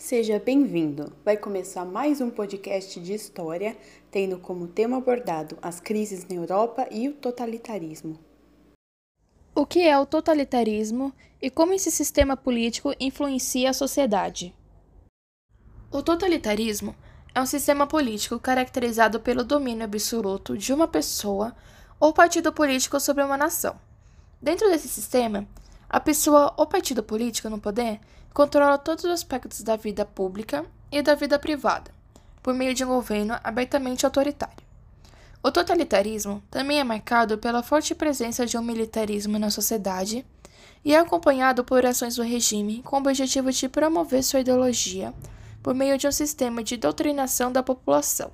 Seja bem-vindo! Vai começar mais um podcast de história, tendo como tema abordado as crises na Europa e o totalitarismo. O que é o totalitarismo e como esse sistema político influencia a sociedade? O totalitarismo é um sistema político caracterizado pelo domínio absoluto de uma pessoa ou partido político sobre uma nação. Dentro desse sistema, a pessoa ou partido político no poder controla todos os aspectos da vida pública e da vida privada, por meio de um governo abertamente autoritário. O totalitarismo também é marcado pela forte presença de um militarismo na sociedade e é acompanhado por ações do regime com o objetivo de promover sua ideologia por meio de um sistema de doutrinação da população.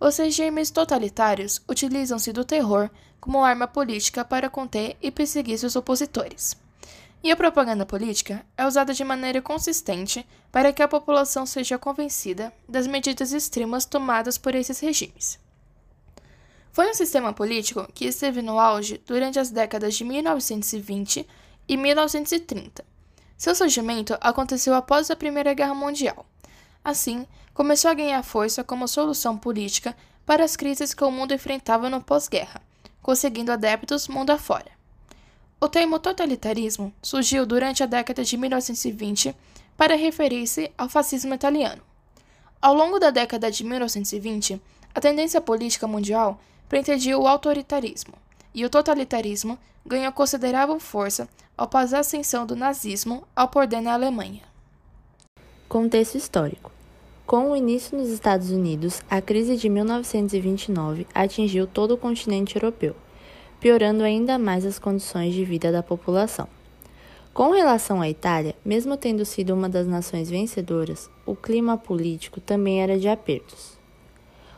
Os regimes totalitários utilizam-se do terror como arma política para conter e perseguir seus opositores. E a propaganda política é usada de maneira consistente para que a população seja convencida das medidas extremas tomadas por esses regimes. Foi um sistema político que esteve no auge durante as décadas de 1920 e 1930. Seu surgimento aconteceu após a Primeira Guerra Mundial. Assim, começou a ganhar força como solução política para as crises que o mundo enfrentava no pós-guerra, conseguindo adeptos mundo afora. O termo totalitarismo surgiu durante a década de 1920 para referir-se ao fascismo italiano. Ao longo da década de 1920, a tendência política mundial pretendia o autoritarismo, e o totalitarismo ganhou considerável força após a ascensão do nazismo ao poder na Alemanha. Contexto histórico. Com o início nos Estados Unidos, a crise de 1929 atingiu todo o continente europeu piorando ainda mais as condições de vida da população. Com relação à Itália, mesmo tendo sido uma das nações vencedoras, o clima político também era de apertos.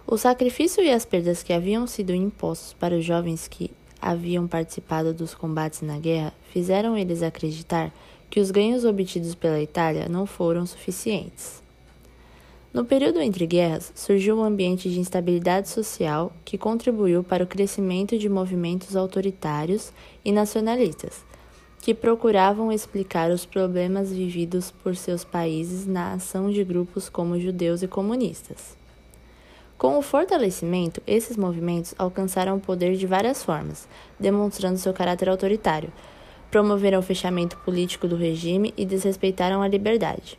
O sacrifício e as perdas que haviam sido impostos para os jovens que haviam participado dos combates na guerra fizeram eles acreditar que os ganhos obtidos pela Itália não foram suficientes. No período entre guerras, surgiu um ambiente de instabilidade social que contribuiu para o crescimento de movimentos autoritários e nacionalistas, que procuravam explicar os problemas vividos por seus países na ação de grupos como judeus e comunistas. Com o fortalecimento, esses movimentos alcançaram o poder de várias formas, demonstrando seu caráter autoritário, promoveram o fechamento político do regime e desrespeitaram a liberdade.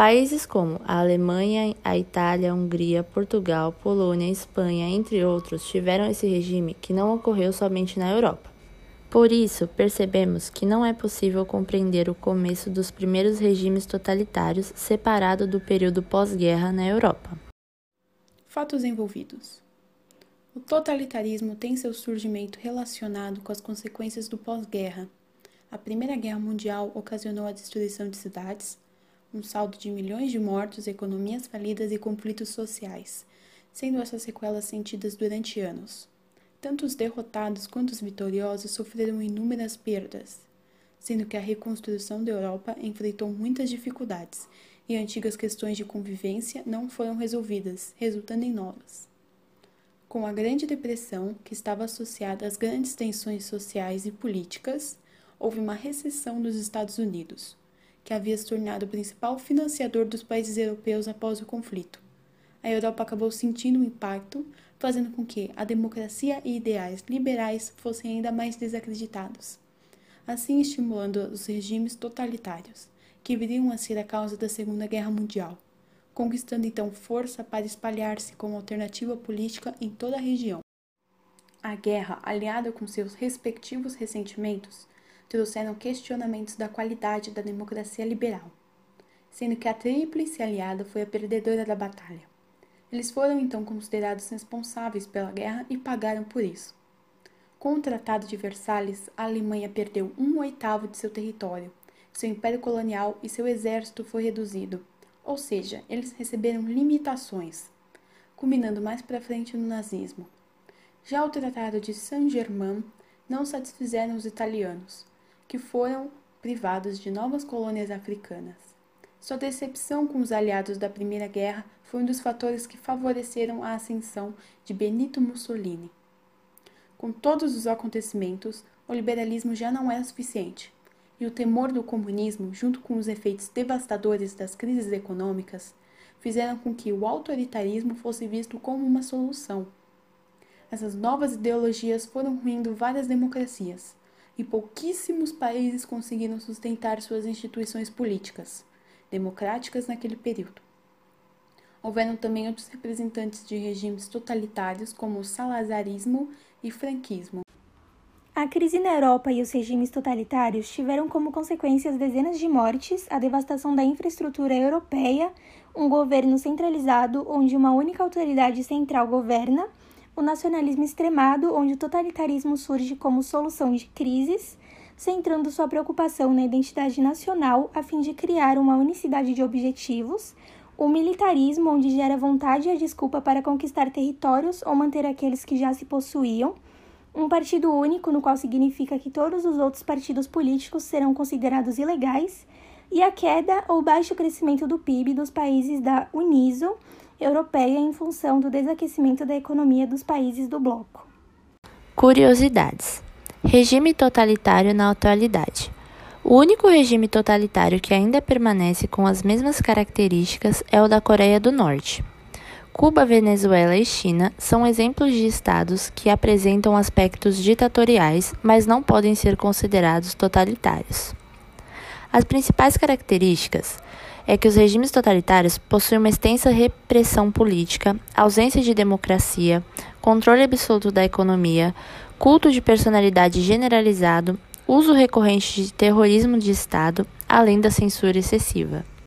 Países como a Alemanha, a Itália, a Hungria, Portugal, Polônia, Espanha, entre outros, tiveram esse regime que não ocorreu somente na Europa. Por isso, percebemos que não é possível compreender o começo dos primeiros regimes totalitários separado do período pós-guerra na Europa. Fatos envolvidos: O totalitarismo tem seu surgimento relacionado com as consequências do pós-guerra. A Primeira Guerra Mundial ocasionou a destruição de cidades, um saldo de milhões de mortos, economias falidas e conflitos sociais, sendo essas sequelas sentidas durante anos. Tanto os derrotados quanto os vitoriosos sofreram inúmeras perdas, sendo que a reconstrução da Europa enfrentou muitas dificuldades e antigas questões de convivência não foram resolvidas, resultando em novas. Com a Grande Depressão, que estava associada às grandes tensões sociais e políticas, houve uma recessão dos Estados Unidos, que havia se tornado o principal financiador dos países europeus após o conflito. A Europa acabou sentindo o um impacto, fazendo com que a democracia e ideais liberais fossem ainda mais desacreditados, assim estimulando os regimes totalitários, que viriam a ser a causa da Segunda Guerra Mundial, conquistando então força para espalhar-se como alternativa política em toda a região. A guerra, aliada com seus respectivos ressentimentos, trouxeram questionamentos da qualidade da democracia liberal, sendo que a Tríplice Aliada foi a perdedora da batalha. Eles foram então considerados responsáveis pela guerra e pagaram por isso. Com o Tratado de Versalhes, a Alemanha perdeu um oitavo de seu território, seu império colonial e seu exército foi reduzido, ou seja, eles receberam limitações, culminando mais para frente no nazismo. Já o Tratado de Saint-Germain não satisfizeram os italianos, que foram privados de novas colônias africanas. Sua decepção com os aliados da Primeira Guerra foi um dos fatores que favoreceram a ascensão de Benito Mussolini. Com todos os acontecimentos, o liberalismo já não era suficiente, e o temor do comunismo, junto com os efeitos devastadores das crises econômicas, fizeram com que o autoritarismo fosse visto como uma solução. Essas novas ideologias foram ruindo várias democracias, e pouquíssimos países conseguiram sustentar suas instituições políticas, democráticas naquele período. Houveram também outros representantes de regimes totalitários, como o salazarismo e franquismo. A crise na Europa e os regimes totalitários tiveram como consequências dezenas de mortes, a devastação da infraestrutura europeia, um governo centralizado onde uma única autoridade central governa, o nacionalismo extremado, onde o totalitarismo surge como solução de crises, centrando sua preocupação na identidade nacional a fim de criar uma unicidade de objetivos, o militarismo, onde gera vontade e a desculpa para conquistar territórios ou manter aqueles que já se possuíam, um partido único, no qual significa que todos os outros partidos políticos serão considerados ilegais, e a queda ou baixo crescimento do PIB dos países da Uniso europeia em função do desaquecimento da economia dos países do bloco. Curiosidades: Regime totalitário na atualidade. O único regime totalitário que ainda permanece com as mesmas características é o da Coreia do Norte. Cuba, Venezuela e China são exemplos de estados que apresentam aspectos ditatoriais, mas não podem ser considerados totalitários. As principais características é que os regimes totalitários possuem uma extensa repressão política, ausência de democracia, controle absoluto da economia, culto de personalidade generalizado, uso recorrente de terrorismo de Estado, além da censura excessiva.